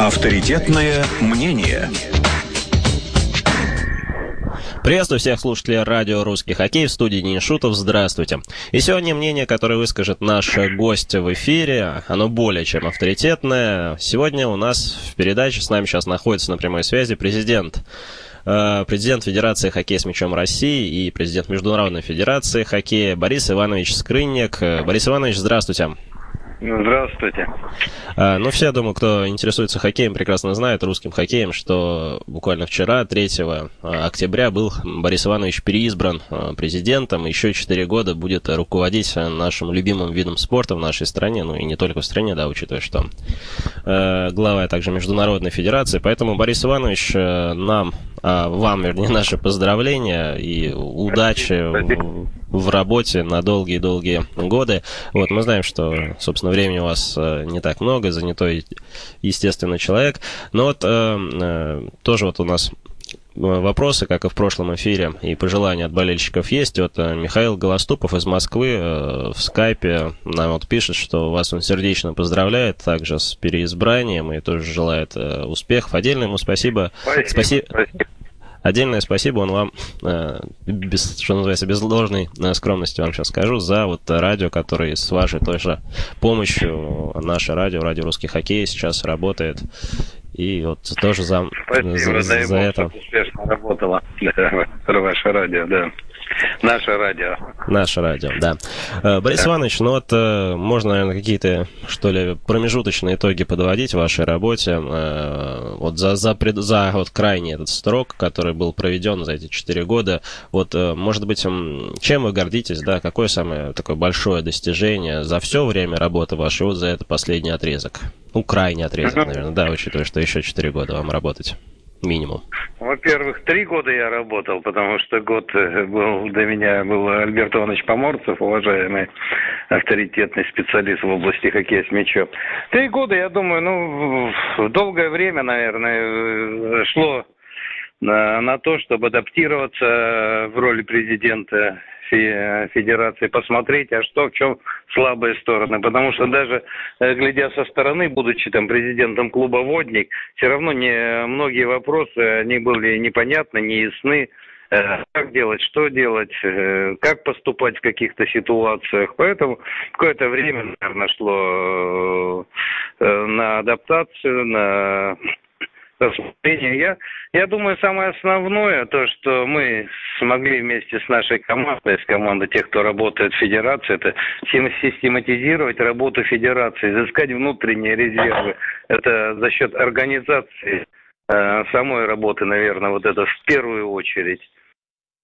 Авторитетное мнение. Приветствую всех слушателей радио «Русский хоккей» в студии Денис Шутов. Здравствуйте. И сегодня мнение, которое выскажет наш гость в эфире, оно более чем авторитетное. Сегодня у нас в передаче с нами сейчас находится на прямой связи президент э, президент Федерации хоккея с мячом России и президент Международной Федерации хоккея Борис Иванович Скрынник. Борис Иванович, здравствуйте. Здравствуйте. А, ну, все, думаю, кто интересуется хоккеем, прекрасно знают, русским хоккеем, что буквально вчера, 3 а, октября, был Борис Иванович переизбран а, президентом. Еще 4 года будет руководить нашим любимым видом спорта в нашей стране, ну и не только в стране, да, учитывая, что глава также Международной Федерации. Поэтому, Борис Иванович, нам, вам, вернее, наши поздравления и удачи в, в работе на долгие-долгие годы. Вот, мы знаем, что, собственно, но времени у вас э, не так много, занятой, естественно, человек. Но вот э, э, тоже вот у нас вопросы, как и в прошлом эфире, и пожелания от болельщиков есть. Вот Михаил Голоступов из Москвы в скайпе нам вот пишет, что вас он сердечно поздравляет также с переизбранием и тоже желает успехов. Отдельно ему спасибо. Спасибо. спасибо. Отдельное спасибо он вам, э, без, что называется, без ложной э, скромности вам сейчас скажу, за вот радио, который с вашей той же помощью, наше радио, радио «Русский хоккей» сейчас работает. И вот тоже за, Спасибо, за, за, за это. успешно работало ваше радио, да. Наше радио. Наше радио, да. Э, Борис да. Иванович, ну вот э, можно, наверное, какие-то, что ли, промежуточные итоги подводить в вашей работе. Э, вот за, за, за вот крайний этот срок, который был проведен за эти четыре года, вот, может быть, чем вы гордитесь, да, какое самое такое большое достижение за все время работы вашей, вот за это последний отрезок? Ну, крайний отрезок, наверное, да, учитывая, что еще четыре года вам работать минимум? Во-первых, три года я работал, потому что год э, был до меня был Альберт Иванович Поморцев, уважаемый авторитетный специалист в области хоккея с мячом. Три года, я думаю, ну, долгое время, наверное, э, шло на, на то, чтобы адаптироваться в роли президента Федерации, посмотреть, а что, в чем слабые стороны. Потому что даже э, глядя со стороны, будучи там президентом клуба «Водник», все равно не, многие вопросы, они были непонятны, неясны э, как делать, что делать, э, как поступать в каких-то ситуациях. Поэтому какое-то время, наверное, шло на адаптацию, на рассмотрения. Я, я думаю, самое основное, то, что мы смогли вместе с нашей командой, с командой тех, кто работает в Федерации, это систематизировать работу Федерации, изыскать внутренние резервы. Это за счет организации э, самой работы, наверное, вот это в первую очередь.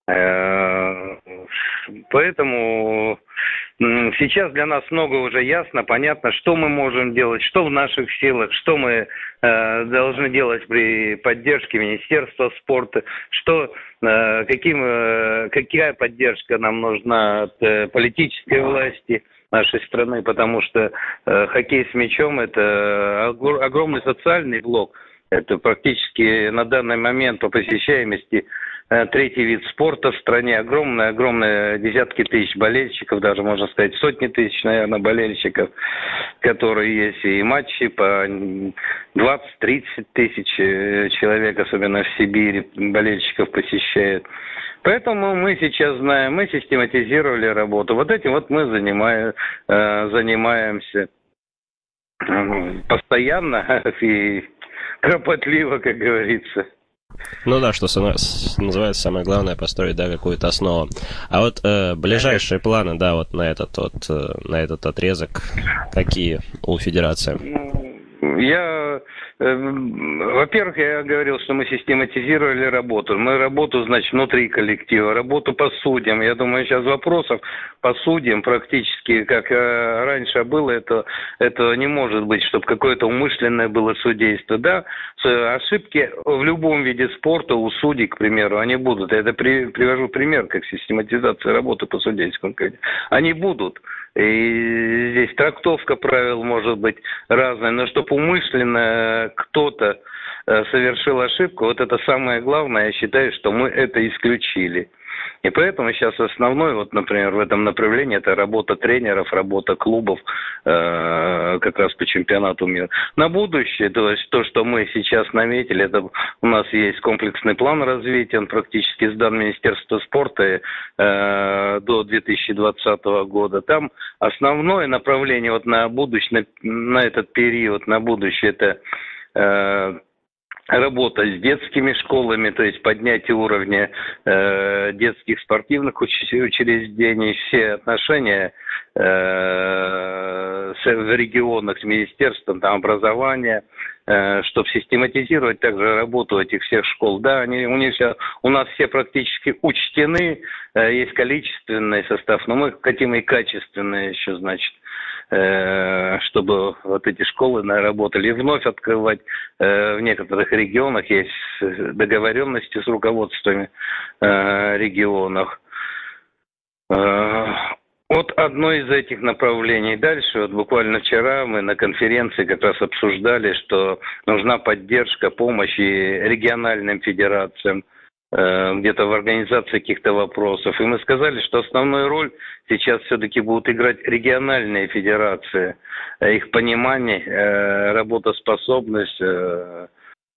Э, поэтому сейчас для нас много уже ясно, понятно, что мы можем делать, что в наших силах, что мы э, должны делать при поддержке Министерства спорта, что, э, каким, какая поддержка нам нужна от политической власти нашей страны, потому что хоккей с мячом – это огромный социальный блок. Это практически на данный момент по посещаемости Э, третий вид спорта в стране. Огромные, огромные десятки тысяч болельщиков, даже можно сказать сотни тысяч, наверное, болельщиков, которые есть. И матчи по 20-30 тысяч э, человек, особенно в Сибири, болельщиков посещают. Поэтому мы сейчас знаем, мы систематизировали работу. Вот этим вот мы занимаем, э, занимаемся постоянно и кропотливо, как говорится. Ну да, что называется самое главное построить, да, какую-то основу. А вот э, ближайшие планы, да, вот на этот вот э, на этот отрезок, какие у Федерации? Ну, я Эм, во-первых, я говорил, что мы систематизировали работу. Мы работу, значит, внутри коллектива, работу по судьям. Я думаю, сейчас вопросов по судьям практически, как э, раньше было, это, это не может быть, чтобы какое-то умышленное было судейство. Да, ошибки в любом виде спорта у судей, к примеру, они будут. Я это при, привожу пример, как систематизация работы по судейскому. Они будут. И здесь трактовка правил может быть разная, но чтобы умышленно кто-то э, совершил ошибку, вот это самое главное, я считаю, что мы это исключили. И поэтому сейчас основной, вот, например, в этом направлении это работа тренеров, работа клубов э, как раз по чемпионату мира. На будущее, то есть то, что мы сейчас наметили, это у нас есть комплексный план развития, он практически сдан Министерству спорта э, до 2020 года. Там основное направление вот на будущее, на, на этот период, на будущее, это э, работа с детскими школами, то есть поднятие уровня э, детских спортивных учреждений, все отношения э, с, в регионах с министерством там, образования, э, чтобы систематизировать также работу этих всех школ. Да, они, у, них все, у нас все практически учтены, э, есть количественный состав, но мы хотим и качественный еще, значит. Э, чтобы вот эти школы работали. И вновь открывать э, в некоторых регионах есть договоренности с руководствами э, регионов. Вот одно из этих направлений. Дальше, вот буквально вчера мы на конференции как раз обсуждали, что нужна поддержка, помощь и региональным федерациям – где-то в организации каких-то вопросов. И мы сказали, что основную роль сейчас все-таки будут играть региональные федерации. Э, их понимание, э, работоспособность,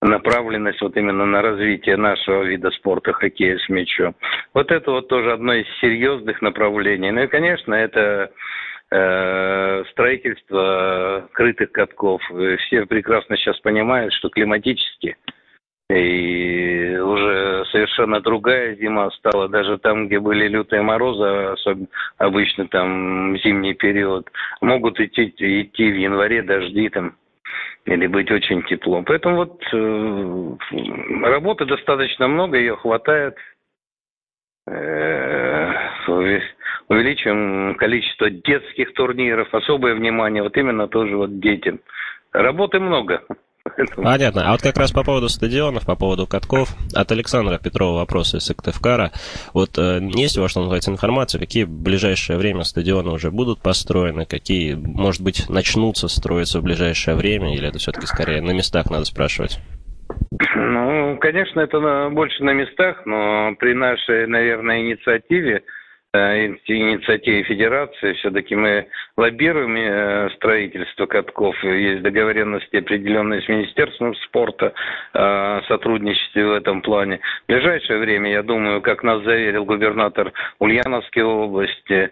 направленность вот именно на развитие нашего вида спорта, хоккея с мячом. Вот это вот тоже одно из серьезных направлений. Ну и, конечно, это строительство крытых катков. Все прекрасно сейчас понимают, что климатически и уже совершенно другая зима стала. Даже там, где были лютые морозы, особенно обычно там зимний период, могут идти, идти в январе дожди там или быть очень тепло. Поэтому вот э, работы достаточно много, ее хватает. Э, увеличим количество детских турниров, особое внимание вот именно тоже вот детям. Работы много. Понятно. А вот как раз по поводу стадионов, по поводу катков, от Александра Петрова вопросы из Сыктывкара. Вот э, есть у вас, что называется, информация, какие в ближайшее время стадионы уже будут построены, какие, может быть, начнутся строиться в ближайшее время, или это все-таки скорее на местах надо спрашивать? Ну, конечно, это больше на местах, но при нашей, наверное, инициативе инициативе Федерации. Все-таки мы лоббируем э, строительство катков. Есть договоренности определенные с Министерством спорта о сотрудничестве в этом плане. В ближайшее время, я думаю, как нас заверил губернатор Ульяновской области, э,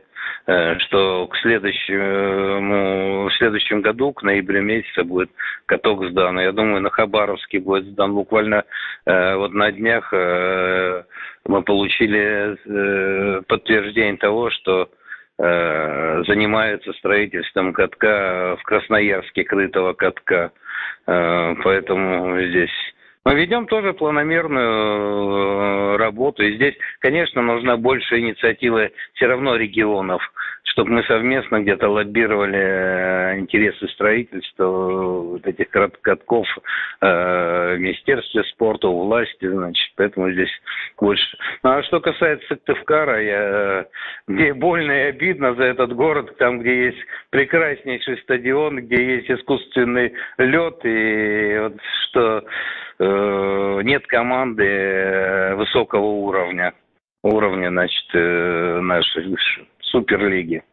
что к следующему, в следующем году, к ноябрю месяца, будет каток сдан. Я думаю, на Хабаровске будет сдан буквально вот на днях мы получили э, подтверждение того, что э, занимаются строительством катка в Красноярске, крытого катка. Э, поэтому здесь мы ведем тоже планомерную э, работу. И здесь, конечно, нужна больше инициативы все равно регионов, чтобы мы совместно где-то лоббировали э, интересы строительства вот этих катков э, в Министерстве спорта, у власти, значит, поэтому здесь больше. Ну, а что касается Сыктывкара, я, мне больно и обидно за этот город, там, где есть прекраснейший стадион, где есть искусственный лед, и вот что Э, нет команды э, высокого уровня, уровня, значит, э, нашей суперлиги.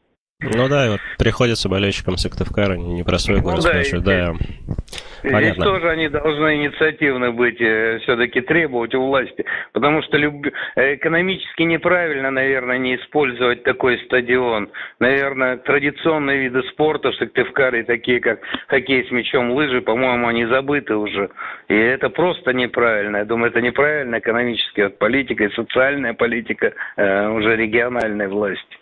Ну да, вот приходится болельщикам Сыктывкара непростой ну, город да, спрашивать, да. Понятно. Здесь тоже они должны инициативны быть, э, все-таки требовать у власти, потому что люб... экономически неправильно, наверное, не использовать такой стадион. Наверное, традиционные виды спорта в Сыктывкаре, такие как хоккей с мячом, лыжи, по-моему, они забыты уже. И это просто неправильно. Я думаю, это неправильно экономически, вот политика и социальная политика э, уже региональной власти.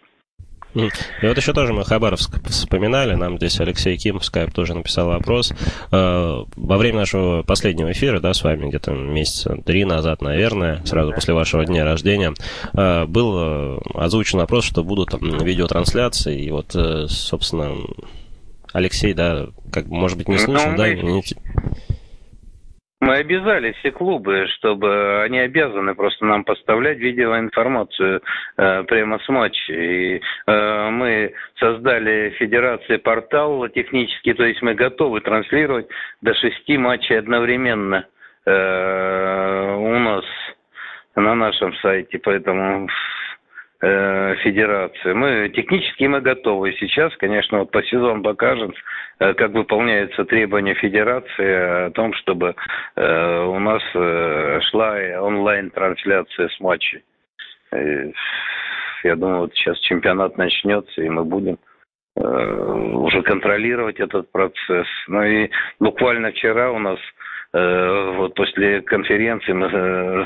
И вот еще тоже мы Хабаровск вспоминали, нам здесь Алексей Ким в скайп тоже написал вопрос. Э, во время нашего последнего эфира, да, с вами где-то месяца три назад, наверное, сразу после вашего дня рождения, э, был э, озвучен вопрос, что будут видеотрансляции, и вот, собственно, Алексей, да, как, может быть, не ну, слушал, да? Не... Мы обязали все клубы, чтобы они обязаны просто нам поставлять видеоинформацию э, прямо с матча. И э, мы создали федерации портал технический, то есть мы готовы транслировать до шести матчей одновременно э, у нас на нашем сайте, поэтому федерации. Мы технически мы готовы. Сейчас, конечно, вот по сезону покажем, э, как выполняются требования федерации о том, чтобы э, у нас э, шла онлайн-трансляция с матчей. Э, я думаю, вот сейчас чемпионат начнется, и мы будем э, уже контролировать этот процесс. Ну и буквально вчера у нас э, вот после конференции мы э,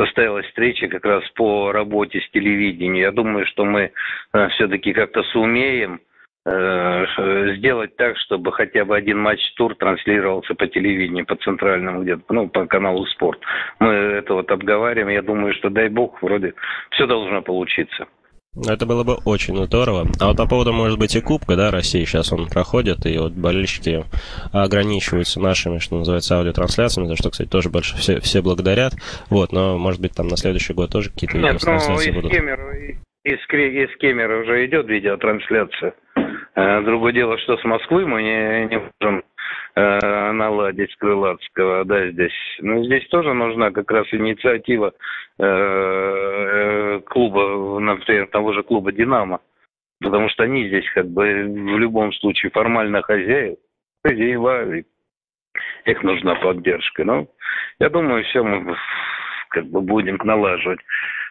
состоялась встреча как раз по работе с телевидением. Я думаю, что мы э, все-таки как-то сумеем э, сделать так, чтобы хотя бы один матч-тур транслировался по телевидению, по центральному где-то, ну, по каналу «Спорт». Мы это вот обговариваем. Я думаю, что, дай бог, вроде все должно получиться. Это было бы очень здорово. А вот по поводу, может быть, и Кубка, да, России сейчас он проходит, и вот болельщики ограничиваются нашими, что называется, аудиотрансляциями, за что, кстати, тоже больше все, все благодарят. Вот, но, может быть, там на следующий год тоже какие-то видеотрансляции ну, будут. Кемер, из, из Кемера уже идет видеотрансляция. Э, другое дело, что с Москвы мы не, не можем э, наладить Крылатского, да, здесь. Но здесь тоже нужна как раз инициатива э, э, клуба, например, того же клуба «Динамо», потому что они здесь как бы в любом случае формально хозяев, хозяева, их нужна поддержка. Но я думаю, все мы как бы будем налаживать.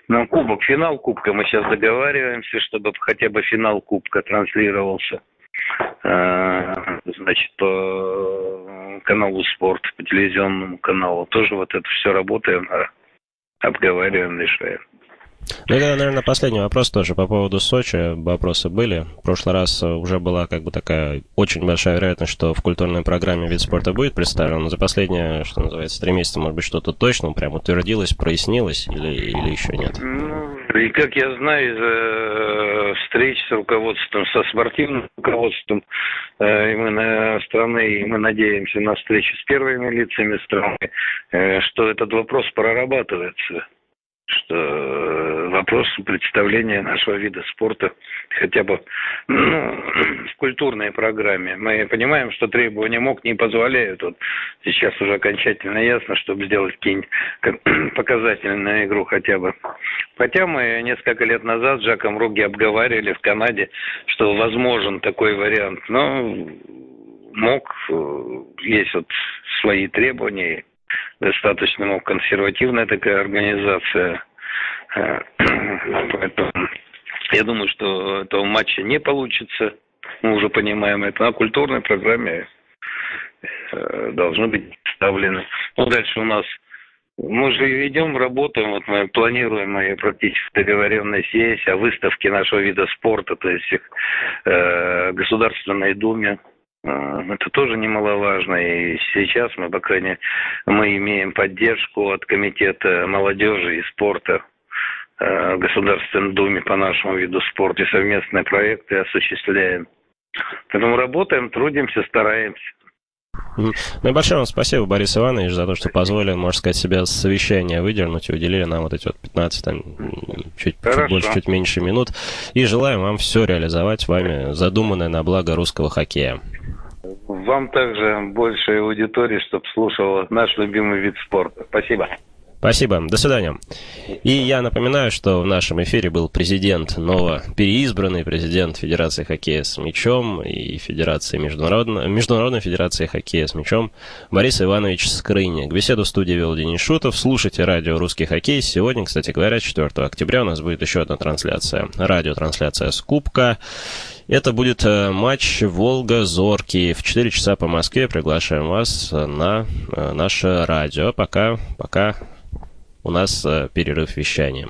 Но кубок, финал кубка, мы сейчас договариваемся, чтобы хотя бы финал кубка транслировался. Значит, по каналу «Спорт», по телевизионному каналу. Тоже вот это все работаем, обговариваем, решаем. Ну и, наверное, последний вопрос тоже по поводу Сочи. Вопросы были. В прошлый раз уже была как бы такая очень большая вероятность, что в культурной программе вид спорта будет представлен. Но за последние, что называется, три месяца, может быть, что-то точно прям утвердилось, прояснилось или, или еще нет? Ну, и как я знаю из э, встреч с руководством, со спортивным руководством э, мы на страны, и мы надеемся на встречу с первыми лицами страны, э, что этот вопрос прорабатывается что э, вопрос представления нашего вида спорта хотя бы ну, в культурной программе. Мы понимаем, что требования МОК не позволяют. Вот сейчас уже окончательно ясно, чтобы сделать какие-нибудь показательную игру хотя бы. Хотя мы несколько лет назад с Жаком Руги обговаривали в Канаде, что возможен такой вариант. Но МОК, э, есть вот свои требования, достаточно ну, консервативная такая организация. Э, поэтому я думаю, что этого матча не получится. Мы уже понимаем это. На культурной программе э, должны быть представлены. Ну, дальше у нас мы же идем, работаем, вот мы планируем мои практически договоренность есть о выставке нашего вида спорта, то есть э, Государственной Думе это тоже немаловажно. И сейчас мы, по крайней мы имеем поддержку от Комитета молодежи и спорта в Государственной Думе по нашему виду спорта. И совместные проекты осуществляем. Поэтому работаем, трудимся, стараемся. Ну и большое вам спасибо, Борис Иванович, за то, что позволили, можно сказать, себя с совещания выдернуть и уделили нам вот эти вот 15, там, чуть, чуть больше, чуть меньше минут. И желаем вам все реализовать вами задуманное на благо русского хоккея. Вам также большая аудитория, чтобы слушала наш любимый вид спорта. Спасибо. Спасибо. До свидания. И я напоминаю, что в нашем эфире был президент, ново переизбранный президент Федерации хоккея с мячом и Федерации Международной, Международной Федерации хоккея с мячом Борис Иванович Скрыник. Беседу в студии вел Денис Шутов. Слушайте радио «Русский хоккей». Сегодня, кстати говоря, 4 октября у нас будет еще одна трансляция. Радиотрансляция с Кубка. Это будет э, матч Волга-Зорки. В 4 часа по Москве приглашаем вас на э, наше радио. Пока, пока у нас э, перерыв вещания.